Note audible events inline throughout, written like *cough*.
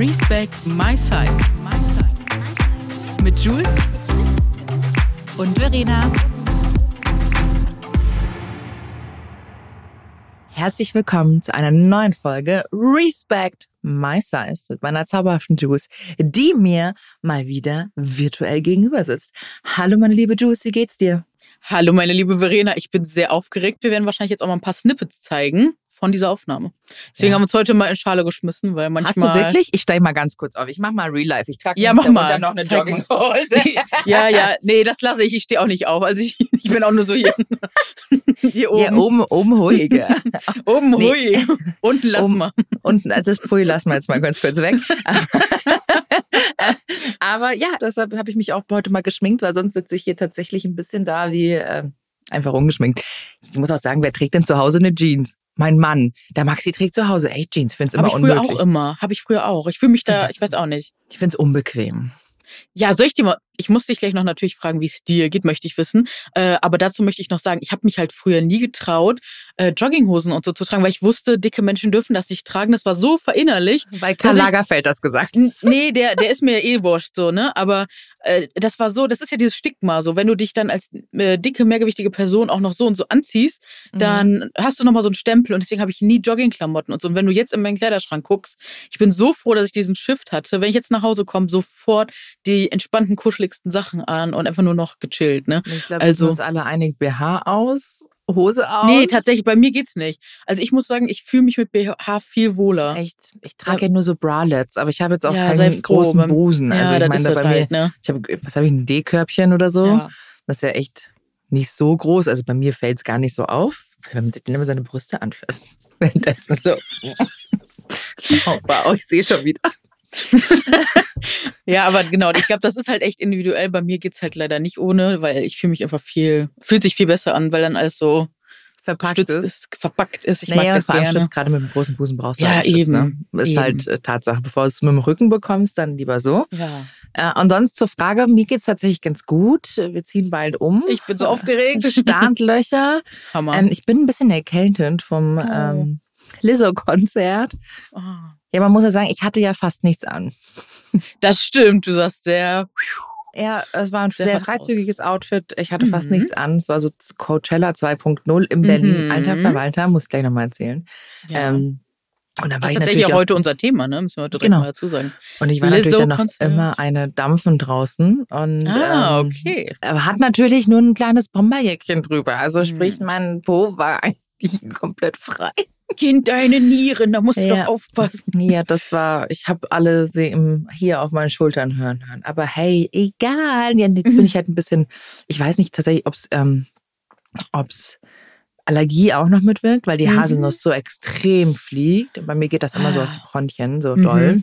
Respect My Size. Mit Jules Und Verena. Herzlich willkommen zu einer neuen Folge Respect My Size mit meiner zauberhaften Juice, die mir mal wieder virtuell gegenüber sitzt. Hallo meine liebe Juice, wie geht's dir? Hallo meine liebe Verena, ich bin sehr aufgeregt. Wir werden wahrscheinlich jetzt auch mal ein paar Snippets zeigen von dieser Aufnahme. Deswegen Ja. haben wir uns heute mal in Schale geschmissen, weil manchmal... Hast du wirklich? Ich steige mal ganz kurz auf. Ich mach mal Real Life. Ich trage Ja, mach mal. noch eine Zeig. Jogginghose. *laughs* ja, ja, nee, das lasse ich. Ich stehe auch nicht auf. Also ich, *laughs* ich bin auch nur so hier, *laughs* hier oben. Ja, oben, oben ruhige. Oben Nee. hui. Unten lass Um- mal. Und das Pui lassen wir jetzt mal ganz kurz weg. Aber ja, deshalb habe ich mich auch heute mal geschminkt, weil sonst sitze ich hier tatsächlich ein bisschen da wie äh, einfach ungeschminkt. Ich muss auch sagen, wer trägt denn zu Hause eine Jeans? Mein Mann. Der Maxi trägt zu Hause echt Jeans. Finde es Habe immer ich früher unmöglich. auch immer. Habe ich früher auch. Ich fühle mich da, ich weiß auch nicht. Ich finde es unbequem. Ja, soll ich dir mal, ich muss dich gleich noch natürlich fragen, wie es dir geht, möchte ich wissen. Äh, aber dazu möchte ich noch sagen, ich habe mich halt früher nie getraut, äh, Jogginghosen und so zu tragen, weil ich wusste, dicke Menschen dürfen das nicht tragen. Das war so verinnerlicht. Weil Karl Lagerfeld das gesagt. Nee, der, der ist mir eh wurscht, so, ne? Aber äh, das war so, das ist ja dieses Stigma, so, wenn du dich dann als äh, dicke, mehrgewichtige Person auch noch so und so anziehst, Mhm. dann hast du nochmal so einen Stempel und deswegen habe ich nie Joggingklamotten und so. Und wenn du jetzt in meinen Kleiderschrank guckst, ich bin so froh, dass ich diesen Shift hatte. Wenn ich jetzt nach Hause komme, sofort die entspannten, kuscheligsten Sachen an und einfach nur noch gechillt, ne? Ich glaube, Also- wir sind uns alle einig. BH aus, Hose aus. Nee, tatsächlich, bei mir geht's nicht. Also ich muss sagen, ich fühle mich mit BH viel wohler. Echt? Ich trage ja nur so Bralettes, aber ich habe jetzt auch Ja, keinen großen beim- Busen. Also ja, ich das meine, ist bei das mir, halt, ne? ich habe, was habe ich, ein D-Körbchen oder so? Ja. Das ist ja echt nicht so groß. Also bei mir fällt es gar nicht so auf, wenn man sich dann immer seine Brüste anfasst. *laughs* Währenddessen so. *laughs* oh, wow, ich sehe schon wieder. *laughs* Ja, aber genau, ich glaube, das ist halt echt individuell. Bei mir geht's halt leider nicht ohne, weil ich fühle mich einfach viel, fühlt sich viel besser an, weil dann alles so Verpackt ist. ist, verpackt ist. Ich naja, mag das vor allem gerne. Schutz, gerade mit dem großen Busen brauchst du Ja, auch Schutz, eben, Ne? Ist eben. halt äh, Tatsache. Bevor du es mit dem Rücken bekommst, dann lieber so. Ja. Äh, und sonst zur Frage, mir geht's tatsächlich ganz gut. Wir ziehen bald um. Ich bin so aufgeregt. *laughs* Startlöcher. Hammer. ähm, ich bin ein bisschen erkältet vom Oh. ähm, Lizzo-Konzert. Ah. Ja, man muss ja sagen, ich hatte ja fast nichts an. Das stimmt, du sagst sehr. Ja, es war ein Sehr sehr freizügiges Outfit. Ich hatte fast Mhm. nichts an. Es war so Coachella 2.0 in Berlin. Mhm. Alter Verwalter, muss ich gleich nochmal erzählen. Ja. Ähm, und dann das war ist ich tatsächlich auch heute unser Thema, ne? Müssen wir heute direkt Genau. mal dazu sagen. und ich war natürlich dann noch immer eine Dampfen draußen und Ah, ähm, okay. aber hat natürlich nur ein kleines Bomberjäckchen drüber. Also Mhm. sprich, mein Po war *laughs* eigentlich komplett frei. Kind, deine Nieren, da musst du Ja. doch aufpassen. Ja, das war, ich habe alle sie im, hier auf meinen Schultern hören hören. Aber hey, egal. Ja, jetzt bin *laughs* ich halt ein bisschen, ich weiß nicht tatsächlich, ob es ähm, ob's Allergie auch noch mitwirkt, weil die Mhm. Haselnuss so extrem fliegt. Und bei mir geht das immer so auf die Ah. Bronchien, so Mhm. doll.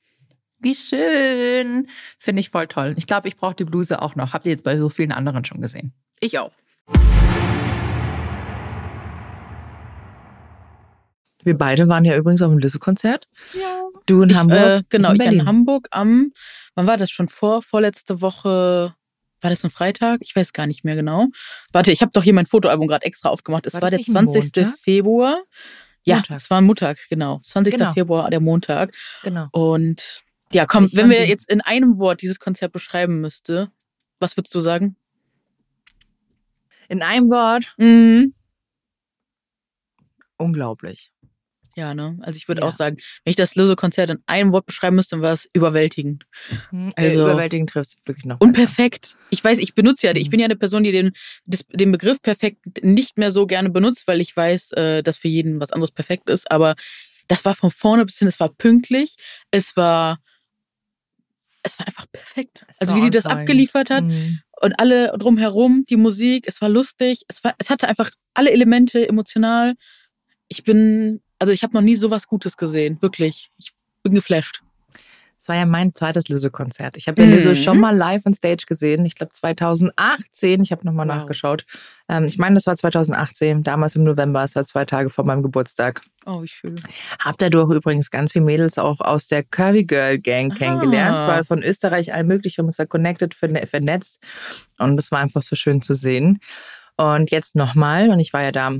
Wie schön. Finde ich voll toll. Ich glaube, ich brauche die Bluse auch noch. Habt ihr jetzt bei so vielen anderen schon gesehen? Ich auch. Wir beide waren ja übrigens auf dem Lisse-Konzert. Ja. Du in ich, Hamburg? Äh, genau, in ich war in. Hamburg am, wann war das schon vor, vorletzte Woche, war das ein Freitag? Ich weiß gar nicht mehr genau. Warte, ich habe doch hier mein Fotoalbum gerade extra aufgemacht. Es War war, der nicht ein 20. Montag? Februar. Ja, Montag. es war ein Montag, genau. 20. Genau. Februar, der Montag. Genau. Und ja, komm, Ich wenn wir jetzt in einem Wort dieses Konzert beschreiben müsste, was würdest du sagen? In einem Wort, Mhm. unglaublich. Ja, ne? Also ich würde Ja. auch sagen, wenn ich das Lizzo-Konzert in einem Wort beschreiben müsste, dann war es überwältigend. Also, Also- überwältigend trifft wirklich noch. Und besser. perfekt. Ich weiß, ich benutze ja, ich Mhm. bin ja eine Person, die den, den Begriff perfekt nicht mehr so gerne benutzt, weil ich weiß, äh, dass für jeden was anderes perfekt ist. Aber das war von vorne bis hin, es war pünktlich, es war, es war einfach perfekt. Es also wie die das abgeliefert hat Mhm. und alle drumherum, die Musik, es war lustig, es war, es hatte einfach alle Elemente emotional. Ich bin, also ich habe noch nie sowas Gutes gesehen, wirklich. Ich bin geflasht. Es war ja mein zweites Lizzo-Konzert. Ich habe ja Mhm. Lizzo schon mal live on Stage gesehen. Ich glaube 2018. Ich habe nochmal Wow. nachgeschaut. Ähm, ich meine, das war 2018, damals im November. Es war zwei Tage vor meinem Geburtstag. Oh, wie schön. Hab dadurch übrigens ganz viele Mädels auch aus der Curvy Girl Gang Ah. kennengelernt, weil von Österreich all möglich, wir haben uns da connected, verne- vernetzt. Und das war einfach so schön zu sehen. Und jetzt nochmal, und ich war ja da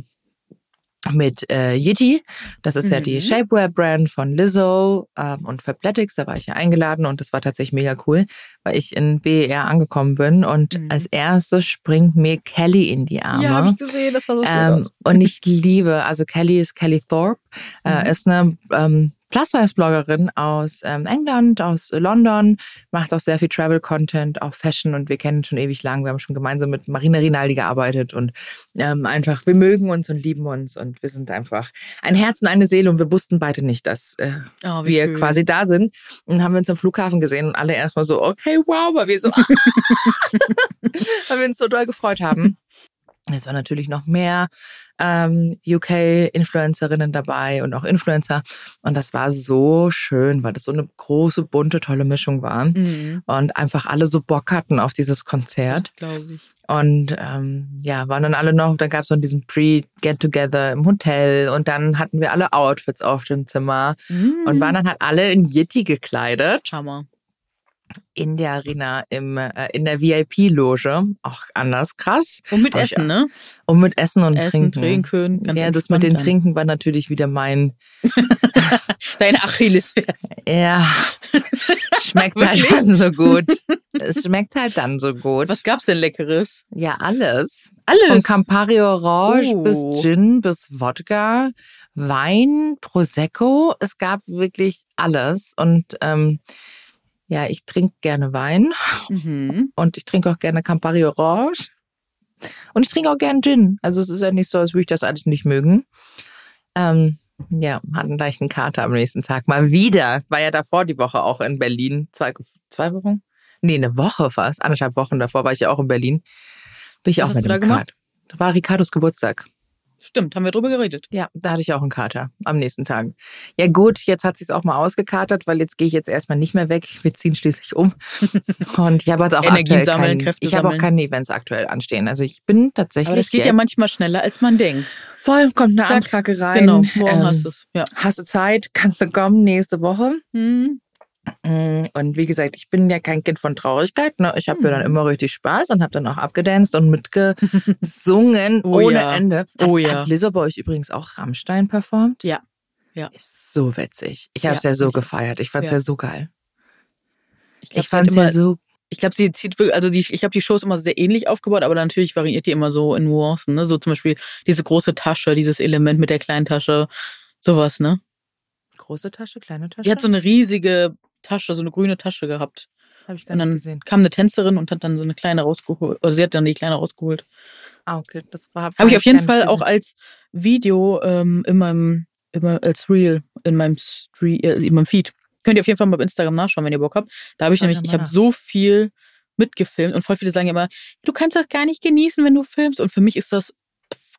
mit äh, Yeti. Das ist ja die Mhm. Shapewear-Brand von Lizzo ähm, und Fabletics. Da war ich ja eingeladen und das war tatsächlich mega cool, weil ich in BER angekommen bin und Mhm. als erstes springt mir Kelly in die Arme. Ja, habe ich gesehen, das sah so Ähm, und ich liebe, also Kelly ist Kelly Thorpe, äh, Mhm. ist eine ähm, Plus-Size-Bloggerin aus ähm, England, aus London, macht auch sehr viel Travel-Content, auch Fashion und wir kennen schon ewig lang. Wir haben schon gemeinsam mit Marina Rinaldi gearbeitet und ähm, einfach, wir mögen uns und lieben uns und wir sind einfach ein Herz und eine Seele und wir wussten beide nicht, dass äh, Oh, wir schön. quasi da sind. Und dann haben wir uns am Flughafen gesehen und alle erstmal so, okay, wow, weil wir so, *laughs* *laughs* weil wir uns so doll gefreut haben. Es waren natürlich noch mehr ähm, UK-Influencerinnen dabei und auch Influencer. Und das war so schön, weil das so eine große, bunte, tolle Mischung war. Mhm. Und einfach alle so Bock hatten auf dieses Konzert. Glaube ich. Und ähm, ja, waren dann alle noch, dann gab es noch diesen Pre-Get-Together im Hotel und dann hatten wir alle Outfits auf dem Zimmer und waren dann halt alle in Yeti gekleidet Hammer. In der Arena im äh, in der VIP-Loge, auch anders krass Und mit Hab ich Essen, ne? und mit Essen und Essen, Trinken. trinken. Ganz ja, das mit den dann. Trinken war natürlich wieder mein *laughs* Deine Achillesferse. ja *laughs* schmeckt halt dann so gut. es schmeckt halt dann so gut. Was gab's denn Leckeres? Ja, alles. Alles. Von Campari Orange Oh. bis Gin bis Wodka, Wein, Prosecco. Es gab wirklich alles. Und ähm, ja, ich trinke gerne Wein Mhm. und ich trinke auch gerne Campari Orange. Und ich trinke auch gerne Gin. Also es ist ja nicht so, als würde ich das alles nicht mögen. Ähm, ja, hatte einen leichten Kater am nächsten Tag. Mal wieder. War ja davor die Woche auch in Berlin. Zwei, zwei Wochen? Nee, eine Woche fast. Anderthalb Wochen davor war ich ja auch in Berlin. Bin ich Was auch hast mit du da dem gemacht? Kater. Da war Ricardos Geburtstag. Stimmt, haben wir drüber geredet. Ja, da hatte ich auch einen Kater am nächsten Tag. Ja gut, jetzt hat sich's auch mal ausgekatert, weil jetzt gehe ich jetzt erstmal nicht mehr weg. Wir ziehen schließlich um. *laughs* Und ich habe jetzt auch Energien aktuell sammeln, kein, Kräfte Ich habe auch keine Events aktuell anstehen. Also ich bin tatsächlich Aber das geht jetzt, ja manchmal schneller, als man denkt. voll, kommt eine Zack, Anfrage rein. Genau, morgen ähm, hast du es. Ja. Hast du Zeit? Kannst du kommen nächste Woche? Mhm. Mm, Und wie gesagt, ich bin ja kein Kind von Traurigkeit. Ne? Ich habe ja dann Mhm. immer richtig Spaß und habe dann auch abgedanced und mitgesungen *laughs* Oh ohne ja. Ende. Oh hat, ja. Hat Lizzo bei euch übrigens auch Rammstein performt? Ja. Ja. Ist so witzig. Ich habe es Ja, ja, so ich- gefeiert. Ich fand es ja. so geil. glaub, Ich hat fand es ja so. Ich glaube, sie zieht wirklich, also die, ich habe die Shows immer sehr ähnlich aufgebaut, aber natürlich variiert die immer so in Nuancen, ne? So zum Beispiel diese große Tasche, dieses Element mit der kleinen Tasche, sowas, ne? Große Tasche, kleine Tasche? Die hat so eine riesige Tasche, so eine grüne Tasche gehabt. Habe ich gar Und nicht dann gesehen. kam eine Tänzerin und hat dann so eine kleine rausgeholt. Oder sie hat dann die kleine rausgeholt. Ah, okay. Das war. Habe ich auf jeden Fall auch als Video ähm, in meinem, immer als Reel in meinem Street, äh, in meinem Feed. Könnt ihr auf jeden Fall mal bei Instagram nachschauen, wenn ihr Bock habt. Da habe ich nämlich, ich habe so viel mitgefilmt und voll viele sagen immer, du kannst das gar nicht genießen, wenn du filmst. Und für mich ist das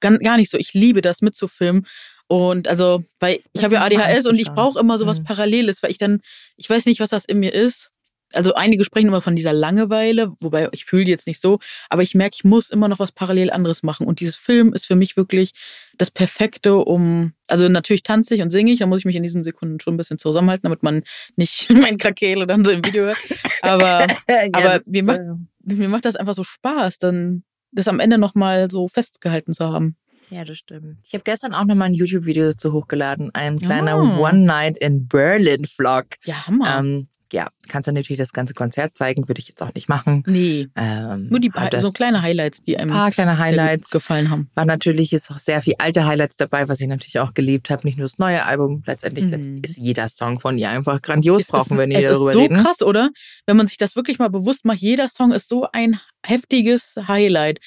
gar nicht so. Ich liebe das mitzufilmen. Und also, weil ich Das habe ja ADHS und ich brauche immer sowas Mhm. Paralleles, weil ich dann, ich weiß nicht, was das in mir ist. also einige sprechen immer von dieser Langeweile, wobei ich fühle die jetzt nicht so, aber ich merke, ich muss immer noch was parallel anderes machen. Und dieses Film ist für mich wirklich das Perfekte, um, also natürlich tanze ich und singe ich, da muss ich mich in diesen Sekunden schon ein bisschen zusammenhalten, damit man nicht *laughs* mein Krakele dann so im Video hört. Aber, *laughs* ja, aber mir, macht, äh, mir macht das einfach so Spaß, dann das am Ende nochmal so festgehalten zu haben. Ja, das stimmt. Ich habe gestern auch nochmal ein YouTube-Video dazu hochgeladen. Ein kleiner oh. One Night in Berlin-Vlog. Ja, Hammer. Ähm, ja, kannst du natürlich das ganze Konzert zeigen, würde ich jetzt auch nicht machen. Nee. Ähm, Nur die paar, so kleine Highlights, die einem paar kleine Highlights gefallen haben. War natürlich ist auch sehr viel alte Highlights dabei, was ich natürlich auch geliebt habe. Nicht nur das neue Album, letztendlich mhm. ist jeder Song von ihr einfach grandios, es brauchen ist, wir nicht darüber reden. Es ist so krass, oder? Wenn man sich das wirklich mal bewusst macht, jeder Song ist so ein heftiges Highlight.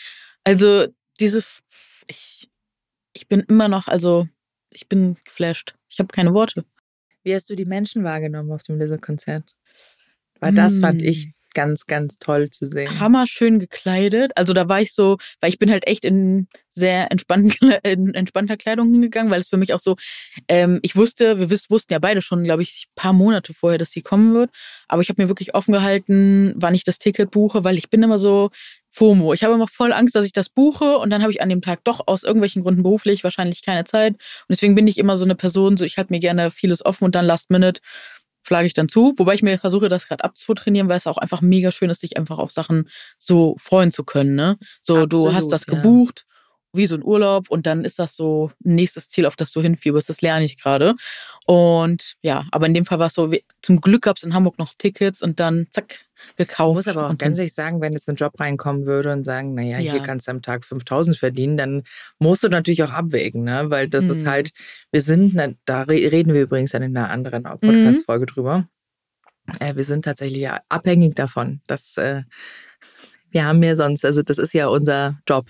Also diese, ich, ich bin immer noch, also ich bin geflasht. Ich habe keine Worte. Wie hast du die Menschen wahrgenommen auf dem Lizzo-Konzert? Weil das fand ich hm. ganz, ganz toll zu sehen. Hammer schön gekleidet. Also da war ich so, weil ich bin halt echt in sehr entspannten, *laughs* in entspannter Kleidung hingegangen, weil es für mich auch so, ähm, ich wusste, wir wussten ja beide schon, glaube ich, paar Monate vorher, dass sie kommen wird. Aber ich habe mir wirklich offen gehalten, wann ich das Ticket buche, weil ich bin immer so, FOMO. Ich habe immer voll Angst, dass ich das buche und dann habe ich an dem Tag doch aus irgendwelchen Gründen beruflich wahrscheinlich keine Zeit. Und deswegen bin ich immer so eine Person, so ich halte mir gerne vieles offen und dann Last Minute schlage ich dann zu. Wobei ich mir versuche, das gerade abzutrainieren, weil es auch einfach mega schön ist, sich einfach auf Sachen so freuen zu können. Ne? So, Absolut, du hast das gebucht wie so ein Urlaub und dann ist das so ein nächstes Ziel, auf das du hinfieberst. Das lerne ich gerade. Und ja, aber in dem Fall war es so, zum Glück gab es in Hamburg noch Tickets und dann zack, gekauft. Ich muss aber auch ganz ehrlich sagen, wenn jetzt ein Job reinkommen würde und sagen, naja, ja. hier kannst du am Tag 5000 verdienen, dann musst du natürlich auch abwägen, ne? weil das mhm. ist halt, wir sind, da reden wir übrigens in einer anderen mhm. Podcast-Folge mhm. drüber. Äh, wir sind tatsächlich ja abhängig davon, dass äh, wir haben ja sonst, also das ist ja unser Job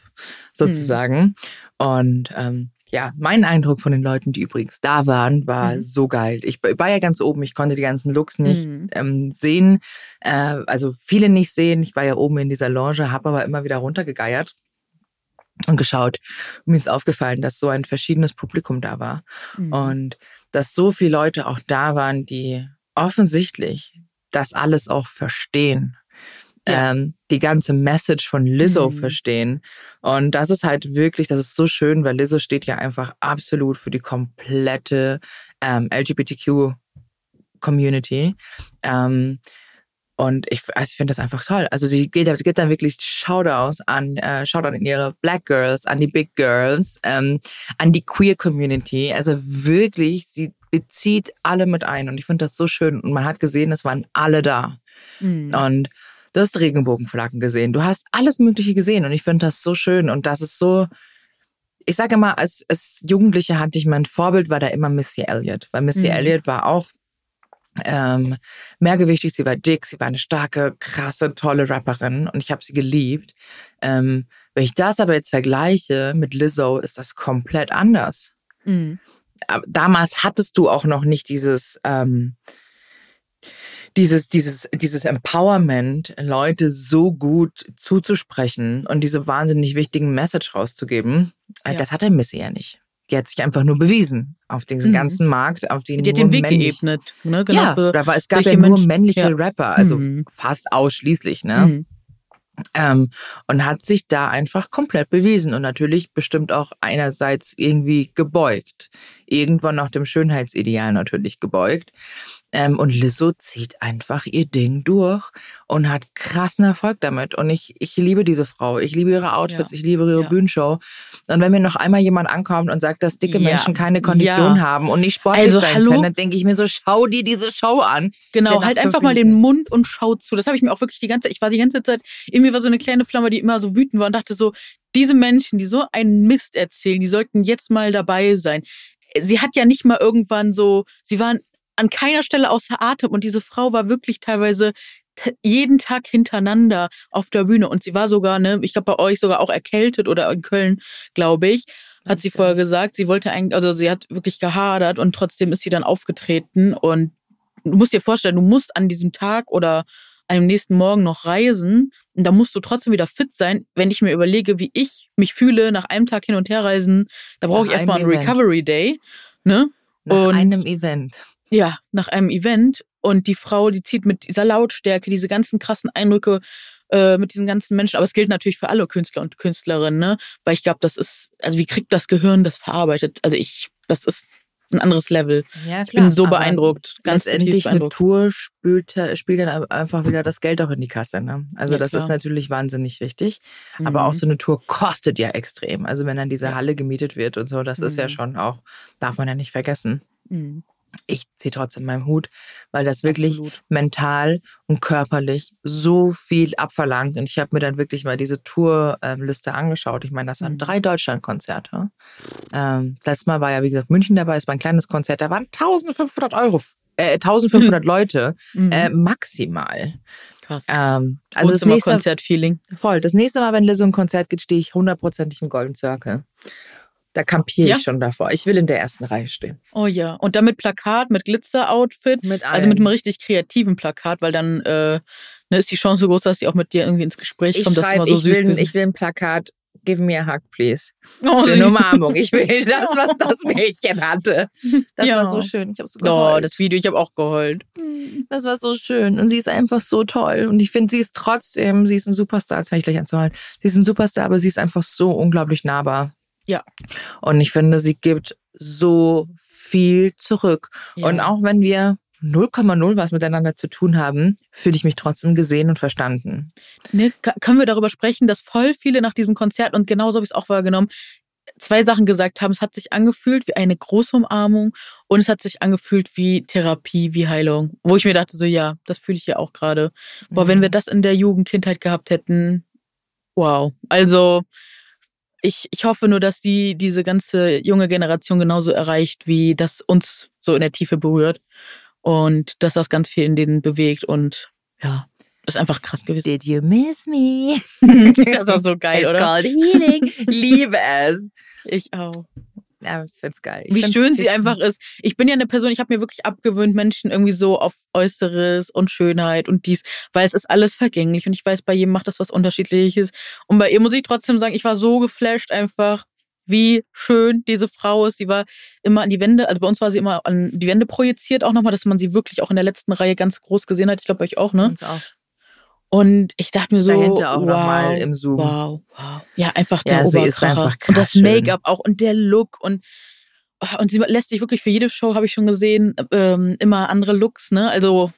sozusagen. Mhm. Und ähm, ja, mein Eindruck von den Leuten, die übrigens da waren, war mhm. so geil. Ich war ja ganz oben, ich konnte die ganzen Looks nicht mhm. ähm, sehen, äh, also viele nicht sehen. Ich war ja oben in dieser Lounge, habe aber immer wieder runtergegeiert und geschaut. mir ist aufgefallen, dass so ein verschiedenes Publikum da war mhm. und dass so viele Leute auch da waren, die offensichtlich das alles auch verstehen ja. ähm, die ganze Message von Lizzo mhm. verstehen. Und das ist halt wirklich, das ist so schön, weil Lizzo steht ja einfach absolut für die komplette ähm, LGBTQ-Community. Ähm, und ich, also ich finde das einfach toll. Also sie geht, geht dann wirklich Shoutouts an, äh, Shoutout an ihre Black Girls, an die Big Girls, ähm, an die Queer Community. Also wirklich, sie bezieht alle mit ein. Und ich finde das so schön. Und man hat gesehen, es waren alle da. Mhm. Und Du hast Regenbogenflaggen gesehen. Du hast alles Mögliche gesehen. Und ich finde das so schön. Und das ist so, ich sage immer, als, als Jugendliche hatte ich mein Vorbild, war da immer Missy Elliott. Weil Missy mhm. Elliott war auch ähm, mehrgewichtig, sie war dick, sie war eine starke, krasse, tolle Rapperin und ich habe sie geliebt. Ähm, wenn ich das aber jetzt vergleiche mit Lizzo, ist das komplett anders. Mhm. Damals hattest du auch noch nicht dieses, ähm, dieses, dieses, dieses Empowerment, Leute so gut zuzusprechen und diese wahnsinnig wichtigen Message rauszugeben, äh, ja. das hatte Missy ja nicht. Die hat sich einfach nur bewiesen auf diesem mhm. ganzen Markt, auf den Die hat den Weg männlich, geebnet. Ne? Genau ja, war, es gab ja nur männliche ja. Rapper, also mhm. fast ausschließlich. Ne? Mhm. Ähm, und hat sich da einfach komplett bewiesen und natürlich bestimmt auch einerseits irgendwie gebeugt. Irgendwann nach dem Schönheitsideal natürlich gebeugt. Ähm, und Lizzo zieht einfach ihr Ding durch und hat krassen Erfolg damit. Und ich, ich liebe diese Frau. Ich liebe ihre Outfits, ja. ich liebe ihre ja. Bühnenshow. Und wenn mir noch einmal jemand ankommt und sagt, dass dicke ja. Menschen keine Kondition haben und nicht sportlich also, sein hallo? können, dann denke ich mir so, schau dir diese Show an. Genau, halt einfach mal den Mund und schau zu. Das habe ich mir auch wirklich die ganze Zeit, ich war die ganze Zeit, irgendwie war so eine kleine Flamme, die immer so wütend war und dachte so, diese Menschen, die so einen Mist erzählen, die sollten jetzt mal dabei sein sie hat ja nicht mal irgendwann so, sie waren an keiner Stelle außer Atem. Und diese Frau war wirklich teilweise jeden Tag hintereinander auf der Bühne. Und sie war sogar, ne, ich glaube bei euch sogar auch erkältet oder in Köln, glaube ich, hat sie vorher gesagt, sie wollte eigentlich, also sie hat wirklich gehadert und trotzdem ist sie dann aufgetreten. Und du musst dir vorstellen, du musst an diesem Tag oder einem nächsten Morgen noch reisen. Und da musst du trotzdem wieder fit sein, wenn ich mir überlege, wie ich mich fühle nach einem Tag hin und her reisen, da brauche ich erstmal einen Recovery Day, ne? Nach Und- einem Event. Ja, nach einem Event. Und die Frau, die zieht mit dieser Lautstärke, diese ganzen krassen Eindrücke äh, mit diesen ganzen Menschen. Aber es gilt natürlich für alle Künstler und Künstlerinnen, ne? Weil ich glaube, das ist, also wie kriegt das Gehirn das verarbeitet? Also ich, das ist ein anderes Level. Ja, Ich bin so aber beeindruckt, ganz Letztendlich eine. Tour spielt, spielt dann einfach wieder das Geld auch in die Kasse. Ne? Also Ja, das klar. ist natürlich wahnsinnig wichtig. Aber Mhm. auch so eine Tour kostet ja extrem. Also wenn dann diese. Halle gemietet wird und so, das ist ja Mhm. schon auch, darf man ja nicht vergessen. Mhm. Ich ziehe trotzdem meinen Hut, weil das wirklich Absolut. mental und körperlich so viel abverlangt. Und ich habe mir dann wirklich mal diese Tourliste angeschaut. Ich meine, das waren Mhm. drei Deutschlandkonzerte. Ähm, letztes Mal war ja, wie gesagt, München dabei. Es war ein kleines Konzert. Da waren 1500 Euro, äh, 1500 Leute Mhm. äh, maximal. Krass. Ähm, also das nächste, Konzertfeeling. voll. Das nächste Mal, wenn Lizzo ein Konzert geht, stehe ich hundertprozentig im Golden Circle. Da kampiere Ja. ich schon davor. Ich will in der ersten Reihe stehen. Oh ja. Und dann mit Plakat, mit Glitzer-Outfit. Mit Also mit einem richtig kreativen Plakat, weil dann äh, ne, ist die Chance so groß, dass die auch mit dir irgendwie ins Gespräch ich kommt. Das ist immer so ich, süß. will, ich will ein Plakat. Give me a hug, please. oh, eine Umarmung. Ich will *laughs* das, was das Mädchen hatte. Das Ja. war so schön. Ich habe so Oh, geheult. das Video, ich habe auch geheult. das war so schön. Und sie ist einfach so toll. Und ich finde, sie ist trotzdem, sie ist ein Superstar. Jetzt fange ich gleich an zu heulen. Sie ist ein Superstar, aber sie ist einfach so unglaublich nahbar. Ja. Und ich finde, sie gibt so viel zurück. Ja. Und auch wenn wir 0,0 was miteinander zu tun haben, fühle ich mich trotzdem gesehen und verstanden. Ne, können wir darüber sprechen, dass voll viele nach diesem Konzert und genauso habe ich es auch wahrgenommen, zwei Sachen gesagt haben. Es hat sich angefühlt wie eine große Umarmung und es hat sich angefühlt wie Therapie, wie Heilung. Wo ich mir dachte, so ja, das fühle ich ja auch gerade. Boah, wenn wir das in der Jugend, Kindheit gehabt hätten, wow. Also ich, ich hoffe nur, dass die diese ganze junge Generation genauso erreicht, wie das uns so in der Tiefe berührt. Und dass das ganz viel in denen bewegt und ja, das ist einfach krass gewesen. Did you miss me? *laughs* Das war so geil, It's oder? called healing. Liebe es. *laughs* Ich auch. Ja, ich find's geil. Ich Wie find's schön sie einfach ist. Ich bin ja eine Person, ich habe mir wirklich abgewöhnt, Menschen irgendwie so auf Äußeres und Schönheit und dies, weil es ist alles vergänglich und ich weiß, bei jedem macht das was Unterschiedliches. Und bei ihr muss ich trotzdem sagen, ich war so geflasht einfach, wie schön diese Frau ist. Sie war immer an die Wände, also bei uns war sie immer an die Wände projiziert auch nochmal, dass man sie wirklich auch in der letzten Reihe ganz groß gesehen hat. Ich glaube euch auch, ne? Uns auch. Und ich dachte mir so, Dahinter auch wow, nochmal im Zoom. Wow, wow. Ja, einfach der Ja, sie ist Oberkracher. einfach krass Und das. Make-up auch und der Look und oh, und sie lässt sich wirklich für jede Show, habe ich schon gesehen, ähm, immer andere Looks, ne? Also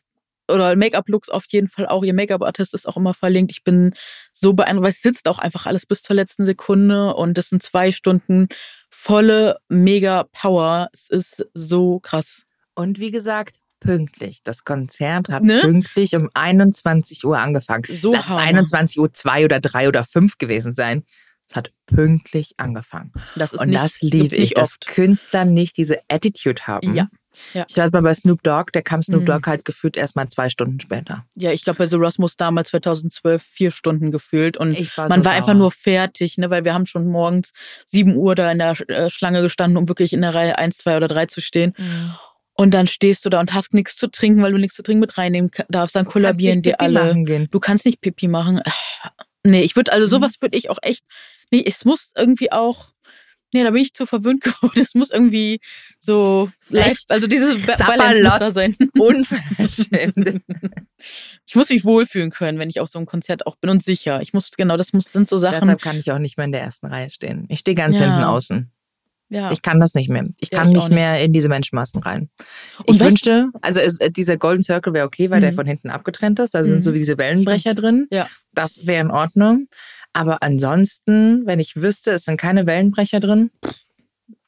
oder Make-up-Looks auf jeden Fall auch. Ihr Make-up-Artist ist auch immer verlinkt. Ich bin so beeindruckt, weil es sitzt auch einfach alles bis zur letzten Sekunde und das sind zwei Stunden volle mega Power. Es ist so krass. Und wie gesagt, pünktlich. Das Konzert hat Ne? pünktlich um 21 Uhr angefangen. So Lass es Hammer. 21 Uhr 2 oder 3 oder 5 gewesen sein. Es hat pünktlich angefangen. Das ist Und nicht, das liebe ich, dass oft. Künstler nicht diese Attitude haben. Ja. Ja. Ich weiß mal bei Snoop Dogg, der kam Snoop Mhm. Dogg halt gefühlt erst mal zwei Stunden später. Ja, ich glaube bei The Rasmus damals 2012 vier Stunden gefühlt und war man so war einfach sauer. nur fertig, ne, weil wir haben schon morgens sieben Uhr da in der äh, Schlange gestanden, um wirklich in der Reihe eins, zwei oder drei zu stehen. Mhm. Und dann stehst du da und hast nichts zu trinken, weil du nichts zu trinken mit reinnehmen darfst. Dann kollabieren die alle. Du kannst nicht Pipi machen. Ah, Nee, ich würde also Mhm. sowas würde ich auch echt. Nee, es muss irgendwie auch. Nee, da bin ich zu verwöhnt *laughs* geworden. Es muss irgendwie so live, Echt? also diese Ba- Sapperlot. Balance muss da sein. *laughs* Unverschämt. Ich muss mich wohlfühlen können, wenn ich auf so einem Konzert auch bin und sicher. Ich muss genau, das muss sind so Sachen. Deshalb kann ich auch nicht mehr in der ersten Reihe stehen. Ich stehe ganz Ja. hinten außen. Ja. Ich kann das nicht mehr. Ich Ja, kann ich nicht nicht. mehr in diese Menschenmassen rein. Und ich wünschte, also es, äh, dieser Golden Circle wäre okay, weil der Mhm. von hinten abgetrennt ist. Da Mhm. sind so wie diese Wellenbrecher drin. Ja. Das wäre in Ordnung. Aber ansonsten, wenn ich wüsste, es sind keine Wellenbrecher drin,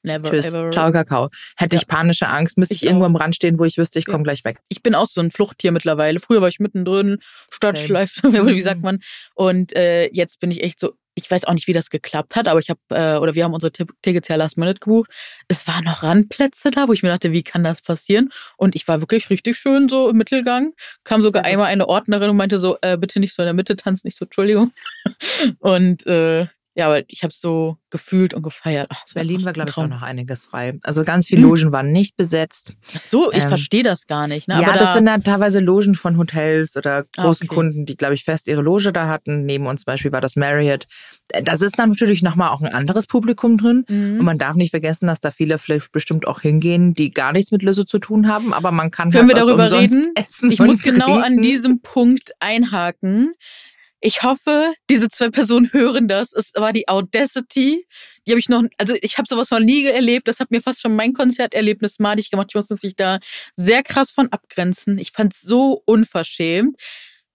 Never tschüss, ever. ciao Kakao. Hätte Ja. ich panische Angst, müsste ich, Ich irgendwo auch. am Rand stehen, wo ich wüsste, ich Ja. komme gleich weg. Ich bin auch so ein Fluchttier mittlerweile. Früher war ich mittendrin, Stadtschleife, *laughs* wie sagt man. Und äh, jetzt bin ich echt so, ich weiß auch nicht, wie das geklappt hat, aber ich habe, äh, oder wir haben unsere Tickets ja last minute gebucht. Es waren noch Randplätze da, wo ich mir dachte, wie kann das passieren? Und ich war wirklich richtig schön so im Mittelgang. Kam sogar einmal eine Ordnerin und meinte so, äh, bitte nicht so in der Mitte tanzen, nicht so, Entschuldigung. *laughs* Und äh, ja, aber ich habe so gefühlt und gefeiert. Ach, Berlin war, glaube ich, auch noch einiges frei. Also ganz viele Mhm. Logen waren nicht besetzt. Ach so, ich Ähm, verstehe das gar nicht. Ne? ja, aber das da, sind dann teilweise Logen von Hotels oder Ah, großen okay. Kunden, die, glaube ich, fest ihre Loge da hatten. Neben uns zum Beispiel war das Marriott. Äh, Das ist dann natürlich nochmal auch ein anderes Publikum drin. Mhm. Und man darf nicht vergessen, dass da viele vielleicht bestimmt auch hingehen, die gar nichts mit Lizzo zu tun haben, aber man kann Können halt wir darüber reden? *laughs* Essen Ich muss genau an diesem Punkt einhaken. Ich hoffe, diese zwei Personen hören das. Es war die Audacity. Die habe ich noch, also ich habe sowas noch nie erlebt. Das hat mir fast schon mein Konzerterlebnis madig gemacht. Ich muss mich da sehr krass von abgrenzen. Ich fand es so unverschämt.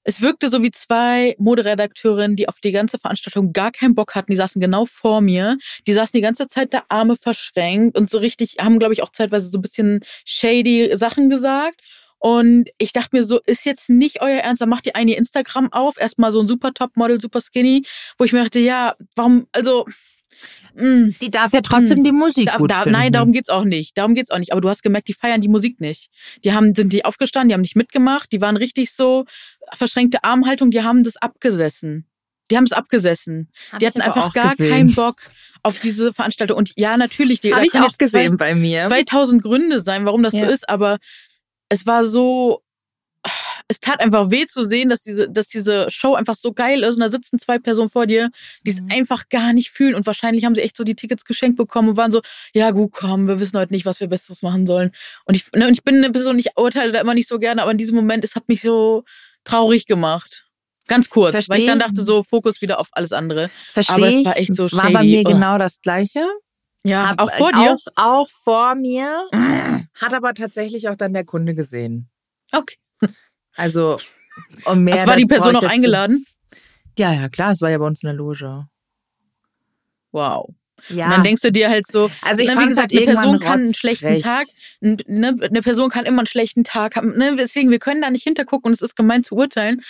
Es wirkte so wie zwei Moderedakteurinnen, die auf die ganze Veranstaltung gar keinen Bock hatten. Die saßen genau vor mir. Die saßen die ganze Zeit da Arme verschränkt und so richtig, haben, glaube ich, auch zeitweise so ein bisschen shady Sachen gesagt. Und ich dachte mir so, ist jetzt nicht euer Ernst, dann macht ihr eine Instagram auf, erstmal so ein super Topmodel, super skinny, wo ich mir dachte, ja, warum, also, mh, Die darf ja trotzdem Hm. die Musik da, gut da, nein, darum geht's auch nicht. Darum geht's auch nicht. Aber du hast gemerkt, die feiern die Musik nicht. Die haben, sind die aufgestanden, die haben nicht mitgemacht, die waren richtig so verschränkte Armhaltung, die haben das abgesessen. Die haben es abgesessen. Hab die hatten einfach gar gesehen. keinen Bock auf diese Veranstaltung. Und ja, natürlich, die, Habe ich auch gesehen bei mir. 2000 Gründe sein, warum das Ja. so ist, aber es war so, es tat einfach weh zu sehen, dass diese, dass diese Show einfach so geil ist und da sitzen zwei Personen vor dir, die es Mhm. einfach gar nicht fühlen und wahrscheinlich haben sie echt so die Tickets geschenkt bekommen und waren so, ja gut, komm, wir wissen heute nicht, was wir Besseres machen sollen. Und ich, ne, und ich bin eine Person, ich urteile da immer nicht so gerne, aber in diesem Moment, es hat mich so traurig gemacht. Ganz kurz, weil Versteh ich dann dachte so, Fokus wieder auf alles andere. Verstehe aber es war echt so War bei shady. mir Oh. genau das Gleiche. Ja, Hab- auch vor dir. Auch, auch vor mir. Hat aber tatsächlich auch dann der Kunde gesehen. Okay. Also, um mehr. Was war die Person noch jetzt- eingeladen? Ja, ja, klar, es war ja bei uns in der Loge. Wow. Ja. Und dann denkst du dir halt so, also ich ne, wie gesagt, halt eine Person kann einen schlechten rotzfrech. Tag, ne, eine Person kann immer einen schlechten Tag haben. Ne, deswegen, wir können da nicht hintergucken und es ist gemein zu urteilen.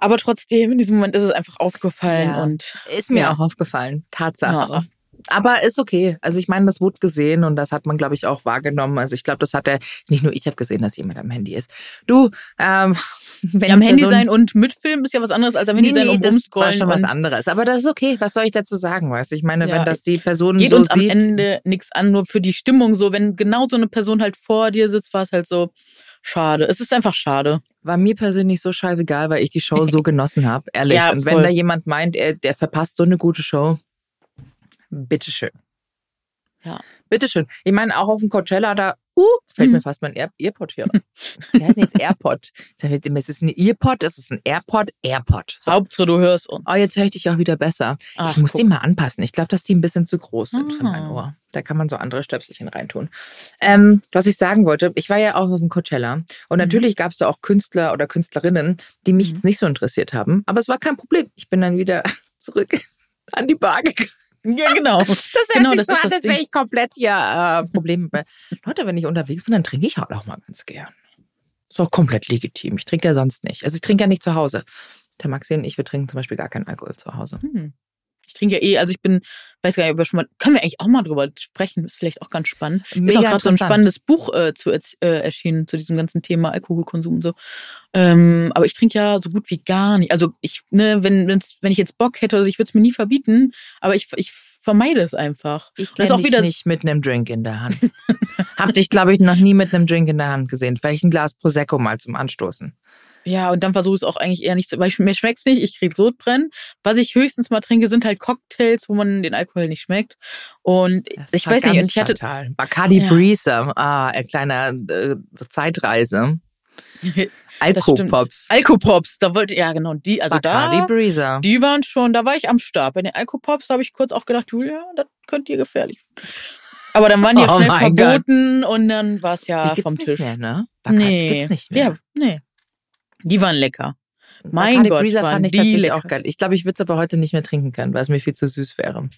Aber trotzdem, in diesem Moment ist es einfach aufgefallen Ja. und Ist mir Ja. auch aufgefallen. Tatsache. Ja. Aber ist okay. Also ich meine, das wurde gesehen und das hat man, glaube ich, auch wahrgenommen. Also ich glaube, das hat er, nicht nur ich habe gesehen, dass jemand am Handy ist. Du, ähm, *laughs* wenn ja, am Handy sein und mitfilmen ist ja was anderes als am Handy Nee, sein nee, und das war rumscrollen. schon was anderes. Aber das ist okay. Was soll ich dazu sagen, weißt du? Ich meine, Ja, wenn das die Person geht so uns am sieht, Ende nichts an, nur für die Stimmung so. Wenn genau so eine Person halt vor dir sitzt, war es halt so schade. Es ist einfach schade. war mir persönlich so scheißegal, weil ich die Show so *laughs* genossen habe, ehrlich. Ja, und wenn da jemand meint, er, der verpasst so eine gute Show, bitteschön. Ja. Bitteschön. Ich meine, auch auf dem Coachella, da, uh, jetzt fällt Mhm. mir fast mein Air Earpod hier. *laughs* Wie heißt denn jetzt Airpod? Es ist ein Earpod, es ist ein Airpod, Airpod. So. Hauptsache, du hörst uns. Oh, jetzt höre ich dich auch wieder besser. Ach, ich muss guck. die mal anpassen. Ich glaube, dass die ein bisschen zu groß sind für mein Ah. Ohr. Da kann man so andere Stöpselchen reintun. Ähm, was ich sagen wollte, ich war ja auch auf dem Coachella. Und Mhm. natürlich gab es da auch Künstler oder Künstlerinnen, die mich Mhm. jetzt nicht so interessiert haben. Aber es war kein Problem. Ich bin dann wieder *laughs* zurück an die Bar gegangen. Ja, genau. *laughs* Das hört Genau, sich das so ist an, das als wäre ich komplett hier äh, Probleme. bei- Leute, wenn ich unterwegs bin, dann trinke ich halt auch mal ganz gern. Ist auch komplett legitim. Ich trinke ja sonst nicht. Also ich trinke ja nicht zu Hause. Der Maxi und ich, wir trinken zum Beispiel gar keinen Alkohol zu Hause. Hm. Ich trinke ja eh, also ich bin, weiß gar nicht, ob wir schon mal, können wir eigentlich auch mal drüber sprechen, ist vielleicht auch ganz spannend. ist auch Mega gerade so ein spannendes Buch äh, zu äh, erschienen zu diesem ganzen Thema Alkoholkonsum und so. Ähm, aber ich trinke ja so gut wie gar nicht. Also ich, ne, wenn, wenn ich jetzt Bock hätte, also ich würde es mir nie verbieten, aber ich, ich vermeide es einfach. Ich kenne dich wieder- nicht mit einem Drink in der Hand. *laughs* Hab dich, glaube ich, noch nie mit einem Drink in der Hand gesehen. Vielleicht ein Glas Prosecco mal zum Anstoßen. Ja, und dann versuche ich es auch eigentlich eher nicht zu, weil ich, mir schmeckt's nicht, ich krieg Sodbrennen. Was ich höchstens mal trinke, sind halt Cocktails, wo man den Alkohol nicht schmeckt. Und Das ich weiß nicht, ich hatte, fatal. Bacardi Ja. Breezer, ah, ein kleiner äh, Zeitreise. *laughs* Alkopops. Alkopops, da wollte, ja genau, die, also Bacardi da, Breezer. die waren schon, da war ich am Start. Bei den Alkopops habe ich kurz auch gedacht, Julia, das könnte dir gefährlich. Aber dann waren die ja Oh schnell verboten und dann war es ja die gibt's vom nicht Tisch. mehr, ne? Bacardi nee. gibt's nicht mehr. Ja, nee. Die waren lecker. mein Bacardi Gott, Breezer waren fand ich die tatsächlich lecker. auch geil. Ich glaube, ich würde es aber heute nicht mehr trinken können, weil es mir viel zu süß wäre.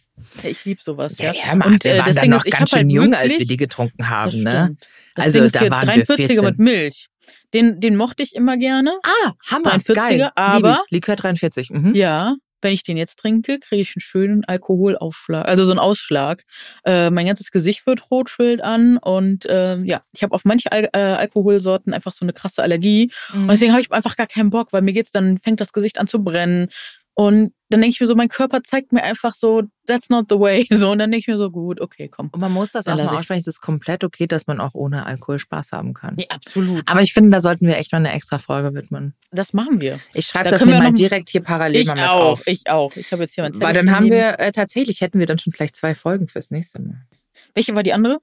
Ja, ich lieb sowas, ja. hör mal, und äh, waren das dann Ding noch ist, ich ganz habe halt schön jung, als wir die getrunken haben, ne? Also, Ding ist da hier waren wir 43er 14. mit Milch. Den, den mochte ich immer gerne. Ah, Hammer, 43er, geil. Aber-. Likör 43. Mhm. Ja, wenn ich den jetzt trinke, kriege ich einen schönen Alkoholaufschlag, also so einen Ausschlag. Äh, mein ganzes Gesicht wird rot, schwillt an und äh, ja, ich habe auf manche Al äh, Alkoholsorten einfach so eine krasse Allergie Mhm. und deswegen habe ich einfach gar keinen Bock, weil mir geht's dann fängt das Gesicht an zu brennen. Und dann denke ich mir so, mein Körper zeigt mir einfach so, that's not the way. *laughs* So, und dann denke ich mir so, gut, okay, komm. Und man muss das Dann auch mal aussprechen, es ist komplett okay, dass man auch ohne Alkohol Spaß haben kann. Nee, absolut. Aber ich finde, da sollten wir echt mal eine extra Folge widmen. Das machen wir. Ich schreibe Da das mir mal direkt hier parallel Ich mal mit auch, auf. ich auch. Ich habe jetzt hier mein Weil dann haben wir, äh, tatsächlich hätten wir dann schon gleich zwei Folgen fürs nächste Mal. Welche war die andere?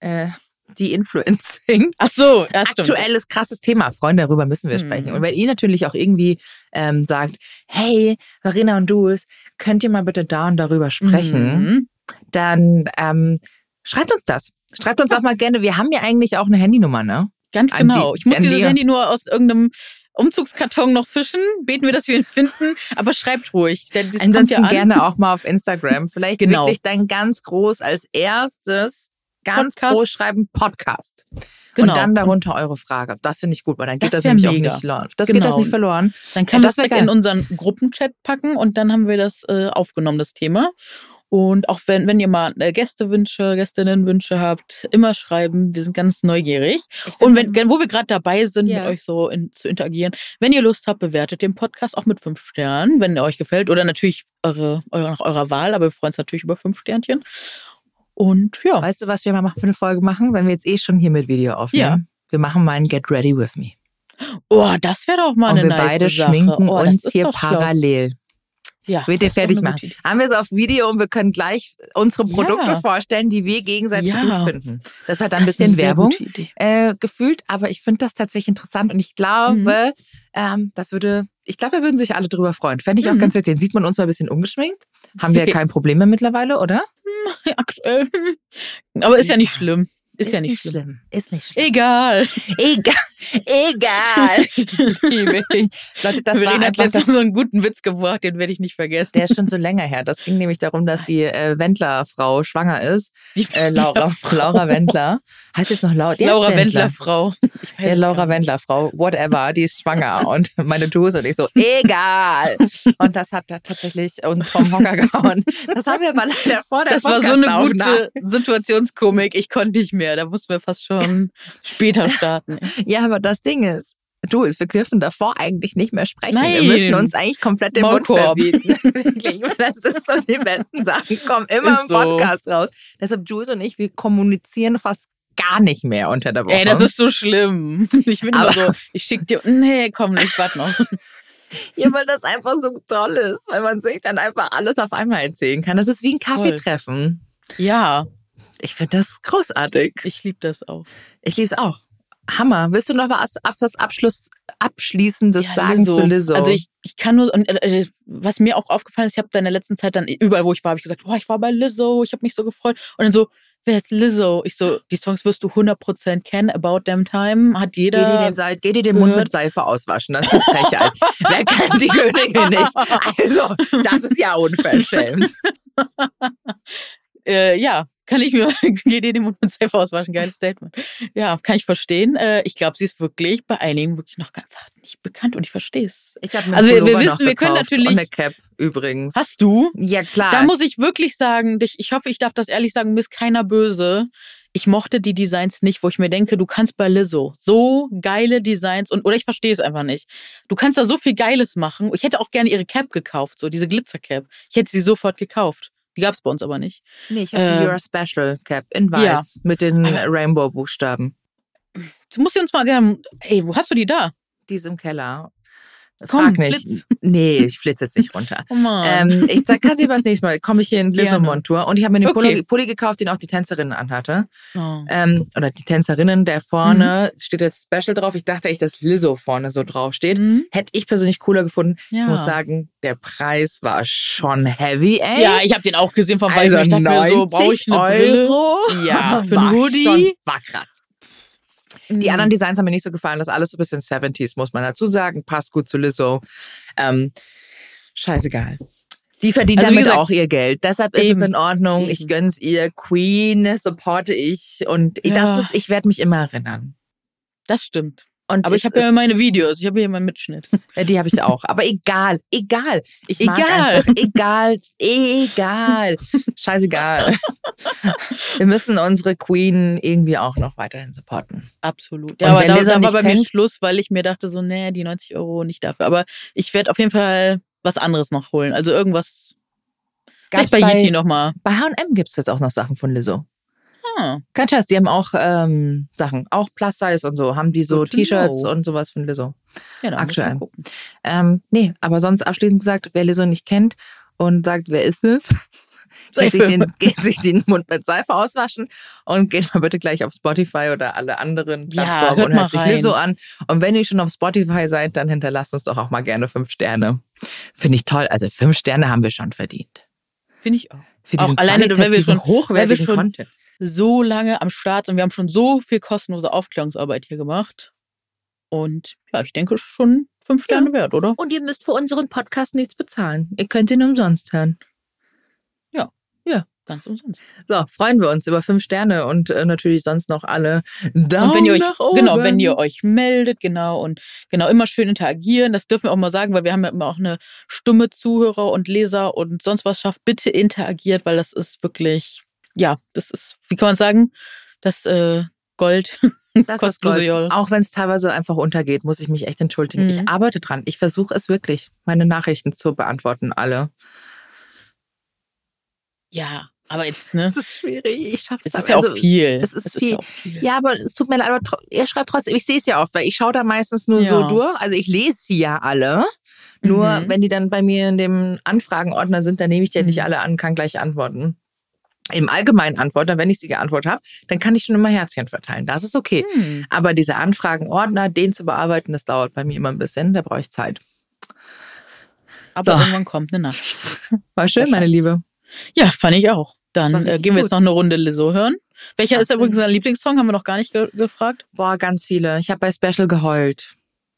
Äh, die Influencing. Ach so, ja, stimmt. Aktuelles, krasses Thema. Freunde, darüber müssen wir Mhm. sprechen. Und wenn ihr natürlich auch irgendwie ähm, sagt, hey, Verena und Jules, könnt ihr mal bitte da und darüber sprechen, Mhm. dann ähm, schreibt uns das. Schreibt uns auch mal gerne. Wir haben ja eigentlich auch eine Handynummer, ne? Ganz An die- genau. ich muss dieses die- Handy nur aus irgendeinem Umzugskarton noch fischen. Beten wir, dass wir ihn finden. Aber schreibt ruhig. Denn das Ansonsten ja gerne auch mal auf Instagram. Vielleicht Genau. wirklich dann ganz groß als erstes ganz Podcast. groß schreiben Podcast. Genau. Und dann darunter eure Frage. Das finde ich gut, weil dann geht Das das, nämlich mega. auch nicht verloren. Das Genau. geht das nicht verloren. Dann kann Ja, das das in unseren Gruppenchat packen und dann haben wir das äh, aufgenommen, das Thema. Und auch wenn, wenn ihr mal äh, Gästewünsche, Gästinnenwünsche habt, immer schreiben. Wir sind ganz neugierig. Und wenn, wo wir gerade dabei sind, Ja. mit euch so in, zu interagieren, wenn ihr Lust habt, bewertet den Podcast auch mit fünf Sternen, wenn er euch gefällt. Oder natürlich eure, eure, nach eurer Wahl, aber wir freuen uns natürlich über fünf Sternchen. Und ja, Weißt du, was wir mal machen für eine Folge machen, wenn wir jetzt eh schon hier mit Video aufnehmen? Ja. Wir machen mal ein Get Ready With Me. oh, das wäre doch mal Und eine wir nice beide Sache. schminken oh, uns hier doch schlau. parallel. Ja, Wird ihr fertig machen. Haben wir es auf Video und wir können gleich unsere Ja. Produkte vorstellen, die wir gegenseitig Ja. gut finden. Das hat dann ein bisschen Werbung. äh, gefühlt, aber ich finde das tatsächlich interessant und ich glaube, Mhm. ähm, das würde, ich glaube, wir würden sich alle drüber freuen. Fände ich auch Mhm. ganz witzig. Sieht man uns mal ein bisschen ungeschminkt? Haben wir ja kein Problem mehr mittlerweile, oder? *laughs* Aktuell. Aber ist ja nicht schlimm. Ist, ja nicht schlimm. Ist nicht schlimm. Egal. Egal. Egal. *laughs* Liebe ich. Leute, das war Verena hat letztens so einen guten Witz gebracht, den werde ich nicht vergessen. der ist schon so länger her. Das ging nämlich darum, dass die äh, Wendler-Frau schwanger ist. Die Äh, Laura, Frau. Laura Wendler. Heißt jetzt noch Laura? ist Laura Wendler Frau. Ich weiß Ja, Laura gar nicht. Wendler, Frau, whatever, die ist schwanger. Und meine Dose und ich so, egal. Und das hat da tatsächlich uns vom Hocker gehauen. Das haben wir aber leider vor der Das war so eine gute Situationskomik. Ich konnte nicht mehr. Da mussten wir fast schon *laughs* später starten. Ja, aber das Ding ist, du, wir dürfen davor eigentlich nicht mehr sprechen. Wir Nein. müssen uns eigentlich komplett den Mund Maulkorb. verbieten. *laughs* Wirklich, das ist so, die besten Sachen kommen immer Ist im so. Podcast raus. Deshalb Jules und ich, wir kommunizieren fast gar nicht mehr unter der Woche. Ey, das ist so schlimm. *laughs* Ich bin immer Aber- so, ich schick dir, nee, komm, ich warte noch. Ja, weil das einfach so toll ist, weil man sich dann einfach alles auf einmal erzählen kann. Das ist wie ein Kaffeetreffen. Ja, Ich finde das großartig. ich liebe das auch. Ich liebe es auch. Hammer. Willst du noch was, was Abschluss, Abschließendes Ja, sagen Lizzo. zu Lizzo? Also ich, ich kann nur, und, äh, was mir auch aufgefallen ist, ich habe da in der letzten Zeit dann überall, wo ich war, habe ich gesagt, oh, ich war bei Lizzo, ich habe mich so gefreut. Und dann so, wer ist Lizzo? Ich so, die Songs wirst du 100% kennen, About Damn Time, hat Geh dir, jeder. den, Seid- geh dir den Mund mit Seife auswaschen. Das ist Frechheit. *laughs* Wer kennt die Königin nicht? Also, das ist ja *laughs* unverschämt. Äh, ja, kann ich mir, *laughs* geh dir den Mund mit Seife auswaschen, geiles Statement. Ja, kann ich verstehen. Äh, ich glaube, sie ist wirklich bei einigen wirklich noch einfach nicht bekannt und ich verstehe es. Ich habe mir Also, einen wir Pullover wissen, wir können natürlich- Und eine Cap übrigens. Hast du? Ja, klar. Da muss ich wirklich sagen, dich, ich hoffe, ich darf das ehrlich sagen, mir ist keiner böse. Ich mochte die Designs nicht, wo ich mir denke, du kannst bei Lizzo so geile Designs und oder ich verstehe es einfach nicht. Du kannst da so viel Geiles machen. Ich hätte auch gerne ihre Cap gekauft, so diese Glitzercap. Ich hätte sie sofort gekauft. Die gab's bei uns aber nicht. nee, ich habe Ähm, die Your Special Cap in weiß ja. mit den Aber- Rainbow-Buchstaben. Du musst dir uns mal, ja, ey, wo hast du die da? Die ist im Keller. Komm, Frag nicht. flitz. *laughs* Nee, ich flitze jetzt nicht runter. Oh. Ähm, ich sag, kann sie was nächstes Mal. Komme ich hier in. Lissabon-Tour. Und ich habe mir den Okay. Pulli, Pulli gekauft, den auch die Tänzerin anhatte. oh. Ähm, oder die Tänzerinnen, der vorne steht jetzt Special drauf. Ich dachte echt, dass Lizzo vorne so drauf steht. Mhm. Hätte ich persönlich cooler gefunden. Ja. Ich muss sagen, der Preis war schon heavy, ey. Ja, ich habe den auch gesehen vom also Weißen. Ich dachte mir so, brauche ich eine Brille? Euro. Ja, *laughs* für war Hoodie. Schon, war krass. Die Mhm. anderen Designs haben mir nicht so gefallen. Das ist alles so ein bisschen 70s, muss man dazu sagen. Passt gut zu Lizzo. Ähm, scheißegal. Die verdient Also damit gesagt, auch ihr Geld. Deshalb ist eben, es in Ordnung. Ich gönn's ihr. Queen supporte ich. Und Ja. das ist, ich werde mich immer erinnern. Das stimmt. Und Aber es ich habe ja meine Videos, ich habe hier meinen Mitschnitt. Ja, die habe ich auch. Aber egal, egal. Ich mag Egal. einfach, egal, egal. *laughs* Scheißegal. Wir müssen unsere Queen irgendwie auch noch weiterhin supporten. Absolut. Ja, aber da, da war bei mir kennt- Schluss, weil ich mir dachte so, nee, die 90 Euro nicht dafür. Aber ich werde auf jeden Fall was anderes noch holen. Also irgendwas. Gab's Vielleicht bei bei- Yeti nochmal. Bei H&M gibt's jetzt auch noch Sachen von Lizzo. Ah, Scheiß, die haben auch ähm, Sachen, auch Plus Size und so, haben die so T-Shirts know. und sowas von Lizzo. ja, dann Aktuell. Ähm, nee, aber sonst abschließend gesagt, wer Lizzo nicht kennt und sagt, wer ist es? *laughs* Geht sich, den, *laughs* geht sich den Mund mit Seife auswaschen und geht mal bitte gleich auf Spotify oder alle anderen Ja, Plattformen hört und hört sich. Lizzo an. Und wenn ihr schon auf Spotify seid, dann hinterlasst uns doch auch mal gerne fünf Sterne. Finde ich toll. Also fünf Sterne haben wir schon verdient. Finde ich auch. Für Auch diesen alleine, weil wir schon- weil wir hochwertigen schon- Content. So lange am Start und wir haben schon so viel kostenlose Aufklärungsarbeit hier gemacht. Und ja, ich denke schon fünf Sterne wert, oder? Und ihr müsst für unseren Podcast nichts bezahlen. Ihr könnt ihn umsonst hören. Ganz umsonst. So, freuen wir uns über fünf Sterne und äh, natürlich sonst noch alle Daumen und wenn ihr euch, nach oben. genau, wenn ihr euch meldet, genau, und genau, immer schön interagieren, das dürfen wir auch mal sagen, weil wir haben ja immer auch eine stumme Zuhörer und Leser und sonst was schafft, bitte interagiert, weil das ist wirklich, ja, das ist, wie kann man sagen, das äh, Gold. *laughs* das ist Gold. Auch wenn es teilweise einfach untergeht, muss ich mich echt entschuldigen. Mhm. Ich arbeite dran. Ich versuche es wirklich, meine Nachrichten zu beantworten, alle. Ja, aber jetzt, ne? Es ist schwierig. Ich schaffe Es es ist ja auch viel. es ist ja viel. auch viel. Ja, aber es tut mir leid, aber ihr schreibt trotzdem, ich sehe es ja oft, weil ich schaue da meistens nur so Ja. durch. Also ich lese sie ja alle. Nur Mhm. wenn die dann bei mir in dem Anfragenordner sind, dann nehme ich die ja nicht Mhm. alle an, kann gleich antworten. Im allgemeinen Antworter, wenn ich sie geantwortet habe, dann kann ich schon immer Herzchen verteilen. Das ist okay. Hm. Aber diese Anfragenordner, den zu bearbeiten, das dauert bei mir immer ein bisschen. Da brauche ich Zeit. Aber So. irgendwann kommt eine Nachricht. *laughs* War schön, meine Liebe. Ja, fand ich auch. Dann äh, gehen wir gut. jetzt noch eine Runde Lizzo hören. Welcher ist Absolut. übrigens dein Lieblingssong? Haben wir noch gar nicht ge gefragt. Boah, ganz viele. Ich habe bei Special geheult.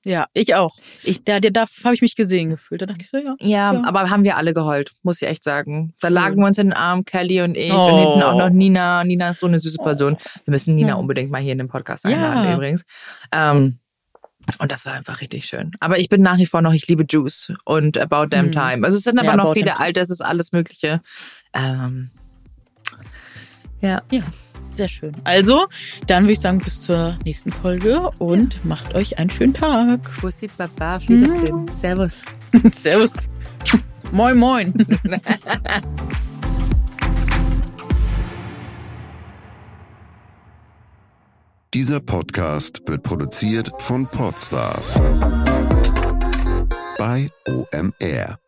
Ja, ich auch. Ich- der, da habe ich mich gesehen gefühlt. Da dachte ich so, ja. Ja, Ja. aber haben wir alle geheult, muss ich echt sagen. Da lagen wir uns in den Arm, Kelly und ich, und Oh. hinten auch noch Nina. Nina ist so eine süße Person. Wir müssen Nina Ja. unbedingt mal hier in den Podcast Ja. einladen, übrigens. Ähm, und das war einfach richtig schön. Aber ich bin nach wie vor noch, ich liebe Juice und About Damn Mhm. Time. Also es sind aber Ja, noch About viele Damn alte, es ist alles Mögliche. Ähm, ja. Sehr schön. Also, dann würde ich sagen, bis zur nächsten Folge und macht euch einen schönen Tag. Bussi Baba, auf Wiedersehen. Servus. *laughs* Servus. Moin, moin. *laughs* Dieser Podcast wird produziert von Podstars bei OMR.